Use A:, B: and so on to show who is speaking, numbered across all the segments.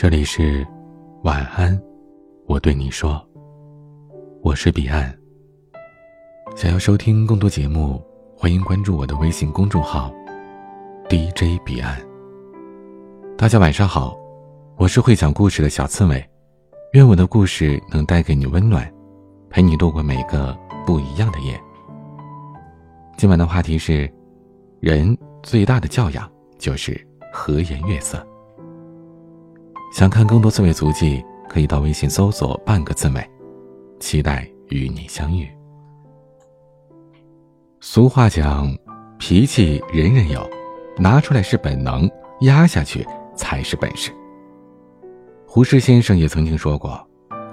A: 这里是晚安，我对你说，我是彼岸。想要收听更多节目，欢迎关注我的微信公众号 DJ 彼岸。大家晚上好，我是会讲故事的小刺猬，愿我的故事能带给你温暖，陪你度过每个不一样的夜。今晚的话题是：人最大的教养就是和颜悦色。想看更多刺猬足迹，可以到微信搜索“半个字美”，期待与你相遇。俗话讲，脾气人人有，拿出来是本能，压下去才是本事。胡适先生也曾经说过：“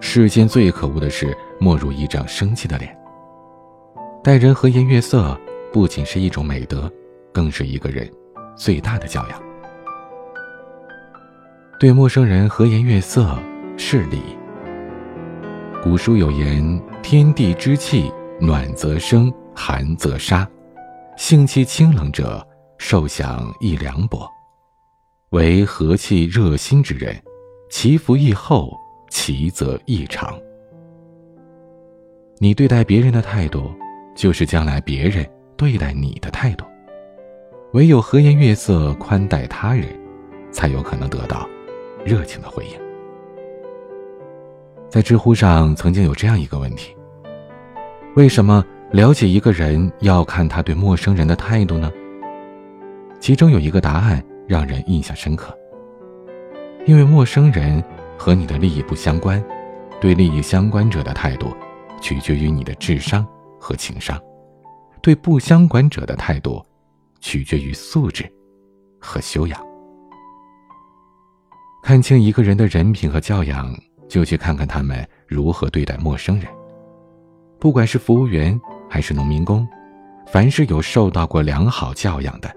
A: 世间最可恶的事，莫如一张生气的脸。”待人和颜悦色，不仅是一种美德，更是一个人最大的教养。对陌生人和颜悦色是礼。古书有言：“天地之气，暖则生，寒则杀。性气清冷者，受享亦凉薄；为和气热心之人，其福亦厚，其则亦长。”你对待别人的态度，就是将来别人对待你的态度。唯有和颜悦色宽待他人，才有可能得到。热情的回应。在知乎上曾经有这样一个问题：为什么了解一个人要看他对陌生人的态度呢？其中有一个答案让人印象深刻。因为陌生人和你的利益不相关，对利益相关者的态度取决于你的智商和情商，对不相关者的态度取决于素质和修养。看清一个人的人品和教养，就去看看他们如何对待陌生人。不管是服务员还是农民工，凡是有受到过良好教养的，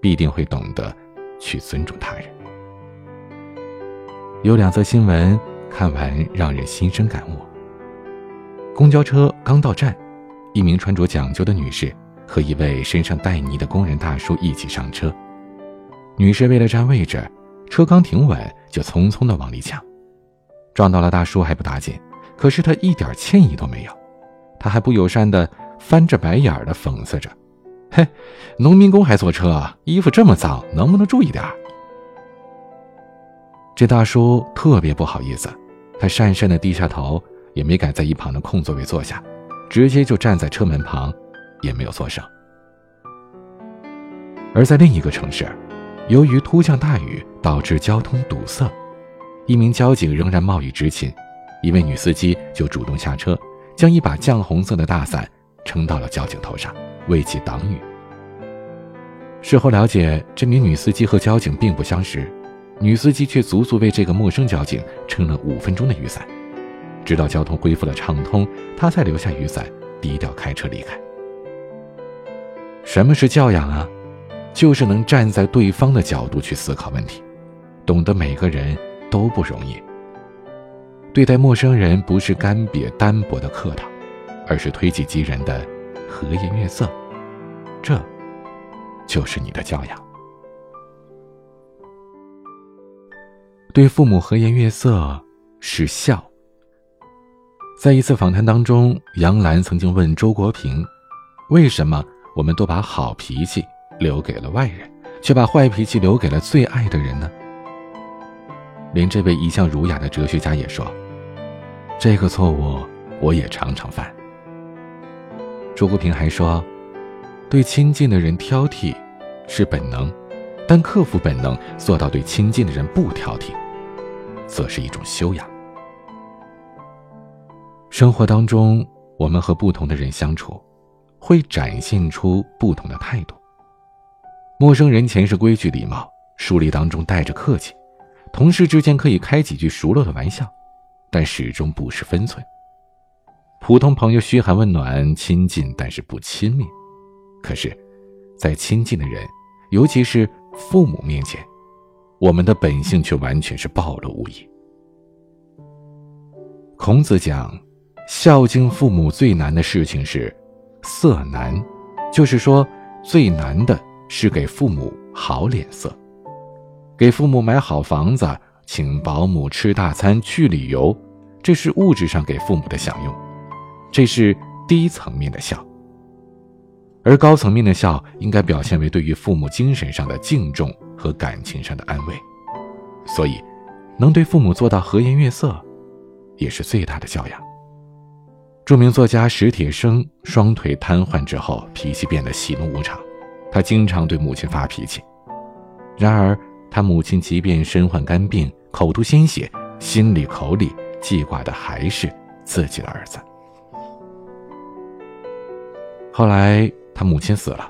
A: 必定会懂得去尊重他人。有两则新闻看完让人心生感悟。公交车刚到站，一名穿着讲究的女士和一位身上带泥的工人大叔一起上车。女士为了占位置。车刚停稳，就匆匆的往里抢，撞到了大叔还不打紧，可是他一点歉意都没有，他还不友善的翻着白眼的讽刺着：“嘿，农民工还坐车，衣服这么脏，能不能注意点？”这大叔特别不好意思，他讪讪的低下头，也没敢在一旁的空座位坐下，直接就站在车门旁，也没有作声。而在另一个城市。由于突降大雨导致交通堵塞，一名交警仍然冒雨执勤，一位女司机就主动下车，将一把绛红色的大伞撑到了交警头上，为其挡雨。事后了解，这名女司机和交警并不相识，女司机却足足为这个陌生交警撑了五分钟的雨伞，直到交通恢复了畅通，她才留下雨伞，低调开车离开。什么是教养啊？就是能站在对方的角度去思考问题，懂得每个人都不容易。对待陌生人不是干瘪单薄的客套，而是推己及人的和颜悦色，这，就是你的教养。对父母和颜悦色是孝。在一次访谈当中，杨澜曾经问周国平：“为什么我们都把好脾气？”留给了外人，却把坏脾气留给了最爱的人呢？连这位一向儒雅的哲学家也说：“这个错误我也常常犯。”朱国平还说：“对亲近的人挑剔是本能，但克服本能，做到对亲近的人不挑剔，则是一种修养。”生活当中，我们和不同的人相处，会展现出不同的态度。陌生人前是规矩礼貌，疏离当中带着客气；同事之间可以开几句熟络的玩笑，但始终不失分寸。普通朋友嘘寒问暖，亲近但是不亲密。可是，在亲近的人，尤其是父母面前，我们的本性却完全是暴露无遗。孔子讲，孝敬父母最难的事情是色难，就是说最难的。是给父母好脸色，给父母买好房子，请保姆吃大餐、去旅游，这是物质上给父母的享用，这是低层面的孝。而高层面的孝，应该表现为对于父母精神上的敬重和感情上的安慰。所以，能对父母做到和颜悦色，也是最大的教养。著名作家史铁生双腿瘫痪之后，脾气变得喜怒无常，他经常对母亲发脾气。然而，他母亲即便身患肝病、口吐鲜血，心里口里记挂的还是自己的儿子。后来。他母亲死了，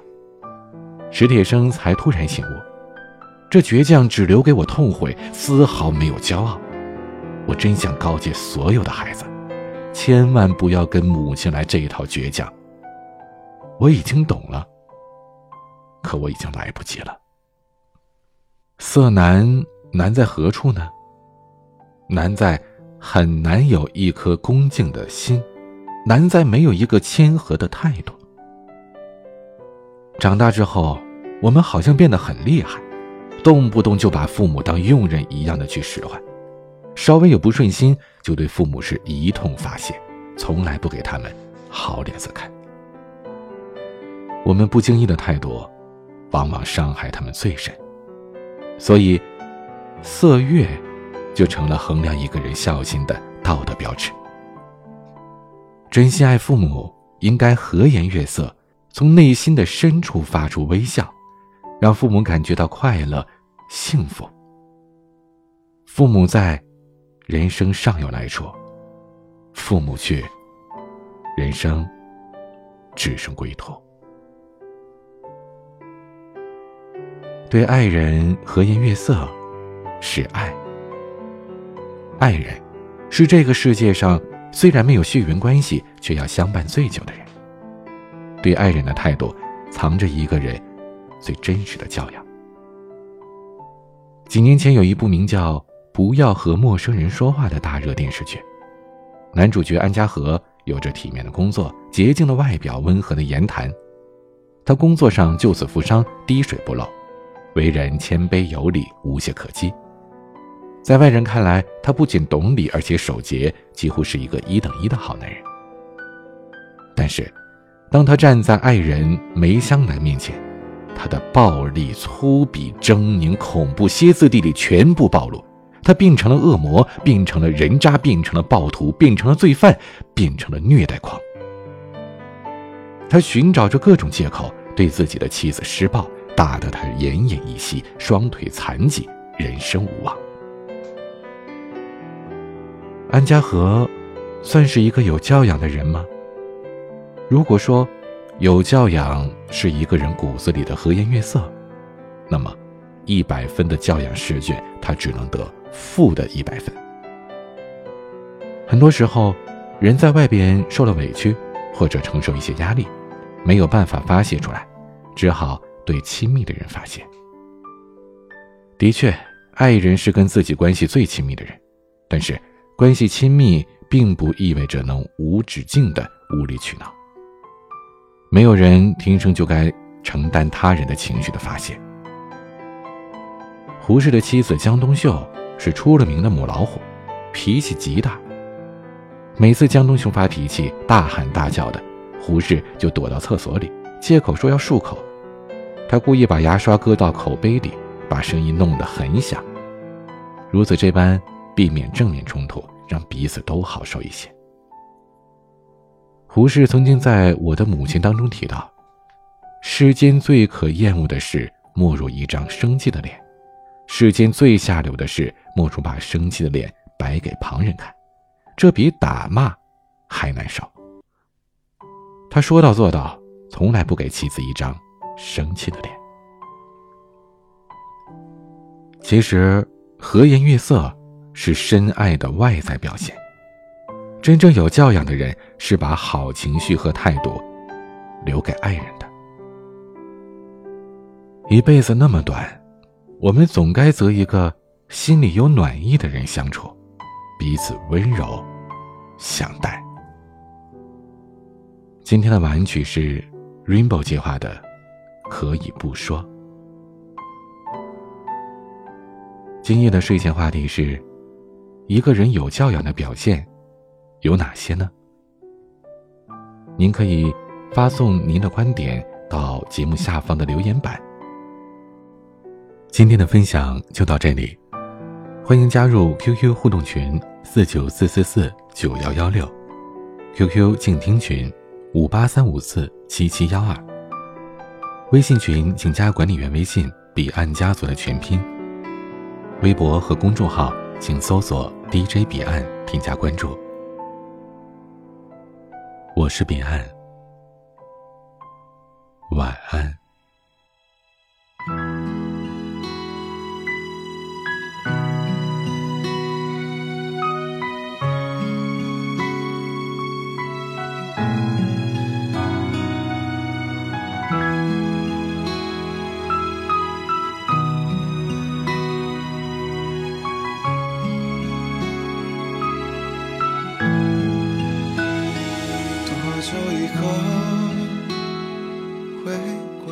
A: 史铁生才突然醒悟，这倔强只留给我痛悔，丝毫没有骄傲。我真想告诫所有的孩子，千万不要跟母亲来这一套倔强。我已经懂了，可我已经来不及了。色难难在何处呢？难在很难有一颗恭敬的心，难在没有一个谦和的态度。长大之后，我们好像变得很厉害，动不动就把父母当佣人一样的去使唤，稍微有不顺心就对父母是一通发泄，从来不给他们好脸色看。我们不经意的态度，往往伤害他们最深，所以，色悦就成了衡量一个人孝心的道德标志。真心爱父母，应该和颜悦色。从内心的深处发出微笑，让父母感觉到快乐、幸福。父母在，人生尚有来处；父母去，人生只剩归途。对爱人和颜悦色，是爱。爱人，是这个世界上虽然没有血缘关系，却要相伴最久的人。对爱人的态度，藏着一个人最真实的教养。几年前有一部名叫《不要和陌生人说话》的大热电视剧，男主角安家和有着体面的工作、洁净的外表、温和的言谈。他工作上救死扶伤、滴水不漏，为人谦卑有礼、无懈可击。在外人看来，他不仅懂礼，而且守节，几乎是一个一等一的好男人。但是。当他站在爱人梅香兰面前，他的暴力、粗鄙、狰狞、恐怖歇斯底里全部暴露。他变成了恶魔，变成了人渣，变成了暴徒，变成了罪犯，变成了虐待狂。他寻找着各种借口对自己的妻子施暴，打得他奄奄一息，双腿残疾，人生无望。安家和，算是一个有教养的人吗？如果说，有教养是一个人骨子里的和颜悦色，那么，一百分的教养试卷，他只能得负的一百分。很多时候，人在外边受了委屈，或者承受一些压力，没有办法发泄出来，只好对亲密的人发泄。的确，爱人是跟自己关系最亲密的人，但是，关系亲密并不意味着能无止境的无理取闹。没有人天生就该承担他人的情绪的发泄。胡适的妻子江冬秀是出了名的母老虎，脾气极大。每次江冬秀发脾气，大喊大叫的，胡适就躲到厕所里，借口说要漱口。他故意把牙刷搁到口杯里，把声音弄得很响，如此这般避免正面冲突，让彼此都好受一些。胡适曾经在我的母亲当中提到：“世间最可厌恶的事，莫如一张生气的脸；世间最下流的事，莫如把生气的脸摆给旁人看，这比打骂还难受。”他说到做到，从来不给妻子一张生气的脸。其实，和颜悦色是深爱的外在表现。真正有教养的人是把好情绪和态度留给爱人的。一辈子那么短，我们总该择一个心里有暖意的人相处，彼此温柔相待。今天的晚安曲是 Rainbow 计划的《可以不说》。今夜的睡前话题是：一个人有教养的表现有哪些呢？您可以发送您的观点到节目下方的留言板。今天的分享就到这里，欢迎加入 QQ 互动群四九四四四九幺幺六，QQ 静听群五八三五四七七幺二，微信群请加管理员微信彼岸家族的全拼，微博和公众号请搜索 DJ 彼岸添加关注。我是彼岸，晚安。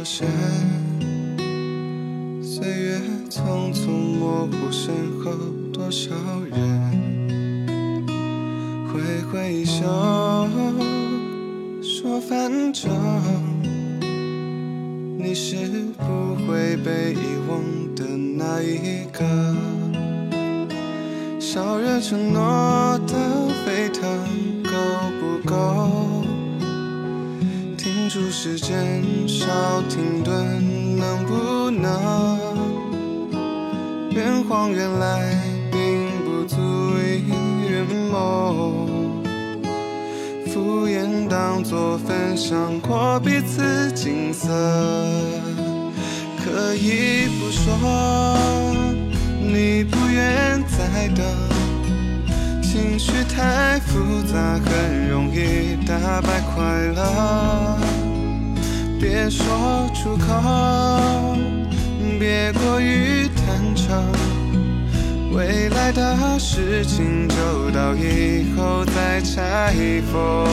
B: 线，岁月匆匆模糊身后多少人，挥挥手，说反正你是不会被遗忘的那一个，烧热承诺住时间，稍停顿，能不能圆谎？原来并不足以圆梦，敷衍当作分享过彼此景色，可以不说，你不愿再等，情绪太复杂，很容易打败快乐。别说出口，别过于坦诚，未来的事情就到以后再拆封。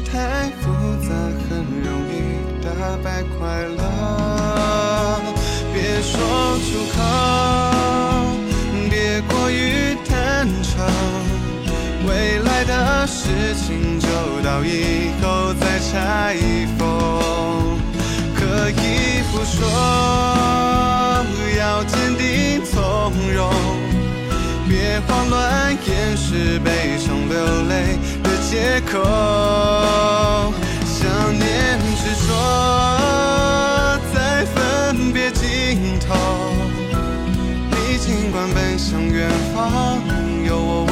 B: 太复杂，很容易打败快乐。别说出口，别过于坦诚。未来的事情就到以后再拆封。可以不说，要坚定从容。别慌乱掩饰悲伤流泪借口想念是说在分别尽头。你尽管奔向远方有我